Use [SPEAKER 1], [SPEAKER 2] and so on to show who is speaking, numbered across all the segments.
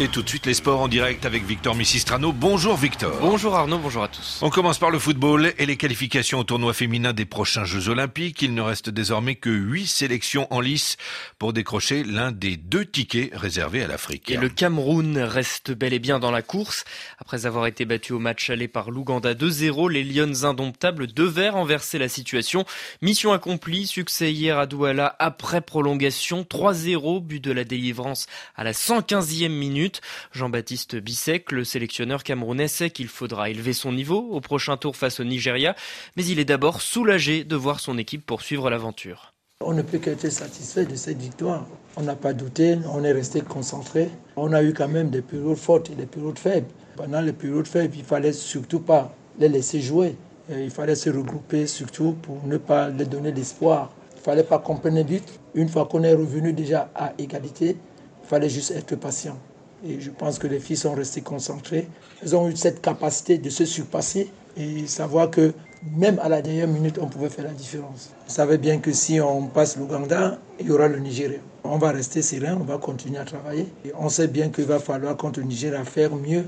[SPEAKER 1] Et tout de suite les sports en direct avec Victor Missistrano. Bonjour Victor.
[SPEAKER 2] Bonjour Arnaud, bonjour à tous.
[SPEAKER 1] On commence par le football et les qualifications au tournoi féminin des prochains Jeux Olympiques. Il ne reste désormais que huit sélections en lice pour décrocher l'un des deux tickets réservés à l'Afrique.
[SPEAKER 2] Et le Cameroun reste bel et bien dans la course. Après avoir été battu au match aller par l'Ouganda 2-0, les Lions indomptables devaient renverser la situation. Mission accomplie, succès hier à Douala après prolongation, 3-0, but de la délivrance à la 115e minute. Jean-Baptiste Bissek, le sélectionneur camerounais, sait qu'il faudra élever son niveau au prochain tour face au Nigeria, mais il est d'abord soulagé de voir son équipe poursuivre l'aventure.
[SPEAKER 3] On ne peut qu'être satisfait de cette victoire. On n'a pas douté, on est resté concentré. On a eu quand même des périodes fortes et des périodes faibles. Pendant les périodes faibles, il fallait surtout pas les laisser jouer. Il fallait se regrouper surtout pour ne pas les donner d'espoir. Il fallait pas qu'on prenne vite. Une fois qu'on est revenu déjà à égalité, il fallait juste être patient. Et je pense que les filles sont restées concentrées. Elles ont eu cette capacité de se surpasser et savoir que même à la dernière minute, on pouvait faire la différence. On savait bien que si on passe l'Ouganda, il y aura le Nigeria. On va rester serein, on va continuer à travailler. Et on sait bien qu'il va falloir contre le Nigeria faire mieux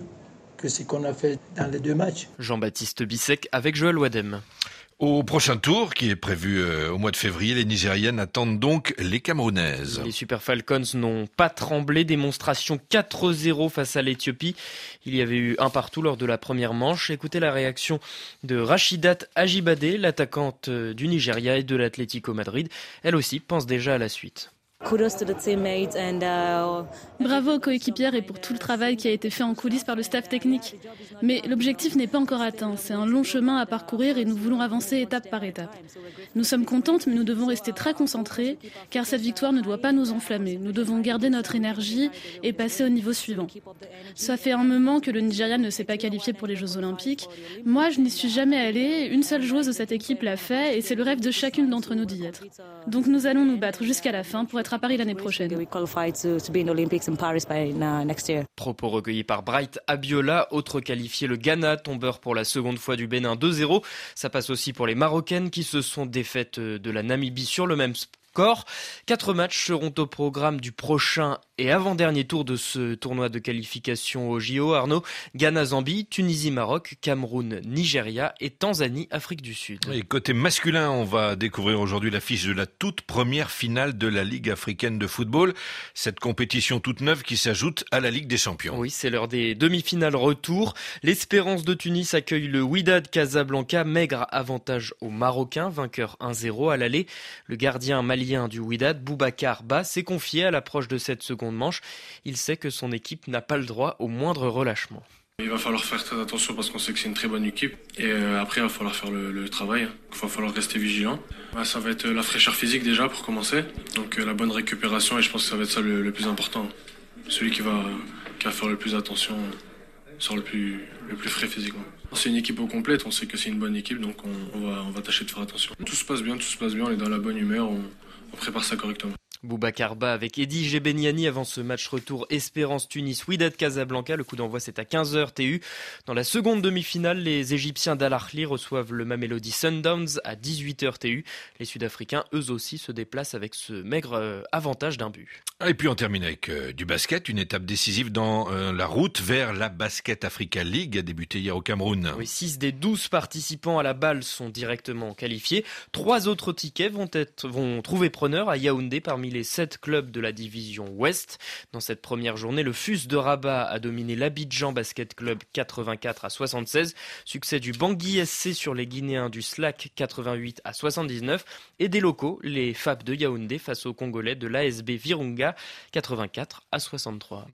[SPEAKER 3] que ce qu'on a fait dans les deux matchs.
[SPEAKER 2] Jean-Baptiste Bissek avec Joël Wadem.
[SPEAKER 1] Au prochain tour, qui est prévu euh, au mois de février, les Nigériennes attendent donc les Camerounaises.
[SPEAKER 2] Les Super Falcons n'ont pas tremblé. Démonstration 4-0 face à l'Éthiopie. Il y avait eu un partout lors de la première manche. Écoutez la réaction de Rachidat Ajibade, l'attaquante euh, du Nigeria et de l'Atlético Madrid. Elle aussi pense déjà à la suite.
[SPEAKER 4] Uh, Bravo aux coéquipières et pour tout le travail qui a été fait en coulisses par le staff technique. Mais l'objectif n'est pas encore atteint. C'est un long chemin à parcourir et nous voulons avancer étape par étape. Nous sommes contentes, mais nous devons rester très concentrés car cette victoire ne doit pas nous enflammer. Nous devons garder notre énergie et passer au niveau suivant. Ça fait un moment que le Nigeria ne s'est pas qualifié pour les Jeux Olympiques. Moi, je n'y suis jamais allée. Une seule joueuse de cette équipe l'a fait et c'est le rêve de chacune d'entre nous d'y être. Donc nous allons nous battre jusqu'à la fin pour être à Paris l'année prochaine.
[SPEAKER 2] Propos recueillis par Bright Abiola, autre qualifié le Ghana, tombeur pour la seconde fois du Bénin 2-0. Ça passe aussi pour les Marocaines qui se sont défaites de la Namibie sur le même score. Quatre matchs seront au programme du prochain et avant-dernier tour de ce tournoi de qualification au JO, Arnaud, Ghana-Zambie, Tunisie-Maroc, Cameroun-Nigeria et Tanzanie-Afrique du Sud.
[SPEAKER 1] Et côté masculin, on va découvrir aujourd'hui l'affiche de la toute première finale de la Ligue africaine de football. Cette compétition toute neuve qui s'ajoute à la Ligue des champions.
[SPEAKER 2] Oui, c'est l'heure des demi-finales retour. L'Espérance de Tunis accueille le Wydad Casablanca, maigre avantage aux Marocains, vainqueur 1-0 à l'aller. Le gardien malien du Wydad, Boubacar Ba, s'est confié à l'approche de cette seconde manche. Il sait que son équipe n'a pas le droit au moindre relâchement.
[SPEAKER 5] Il va falloir faire très attention parce qu'on sait que c'est une très bonne équipe. Et euh, après, il va falloir faire le, travail. Il va falloir rester vigilant. ça va être la fraîcheur physique déjà pour commencer. Donc euh, la bonne récupération et je pense que ça va être ça le, plus important. Celui qui va, faire le plus attention sort le plus, frais physiquement. C'est une équipe au complète, on sait que c'est une bonne équipe, donc on, va, tâcher de faire attention. Tout se passe bien, tout se passe bien, on est dans la bonne humeur, prépare ça correctement.
[SPEAKER 2] Boubacar Ba avec Eddie Gebeniani avant ce match retour Espérance-Tunis, Wydad Casablanca. Le coup d'envoi c'est à 15h TU. Dans la seconde demi-finale, les Égyptiens d'Al reçoivent le Mamelody Sundowns à 18h TU. Les Sud-Africains eux aussi se déplacent avec ce maigre euh, avantage d'un but.
[SPEAKER 1] Et puis on termine avec euh, du basket, une étape décisive dans euh, la route vers la Basket Africa League a débuté hier au Cameroun.
[SPEAKER 2] Oui, 6 des 12 participants à la balle sont directement qualifiés. Trois autres tickets vont, être, vont trouver preneur à Yaoundé parmi les sept clubs de la division Ouest. Dans cette première journée, le FUS de Rabat a dominé l'Abidjan Basket Club 84 à 76. Succès du Bangui SC sur les Guinéens du SLAC 88 à 79. Et des locaux, les FAP de Yaoundé face aux Congolais de l'ASB Virunga 84 à 63.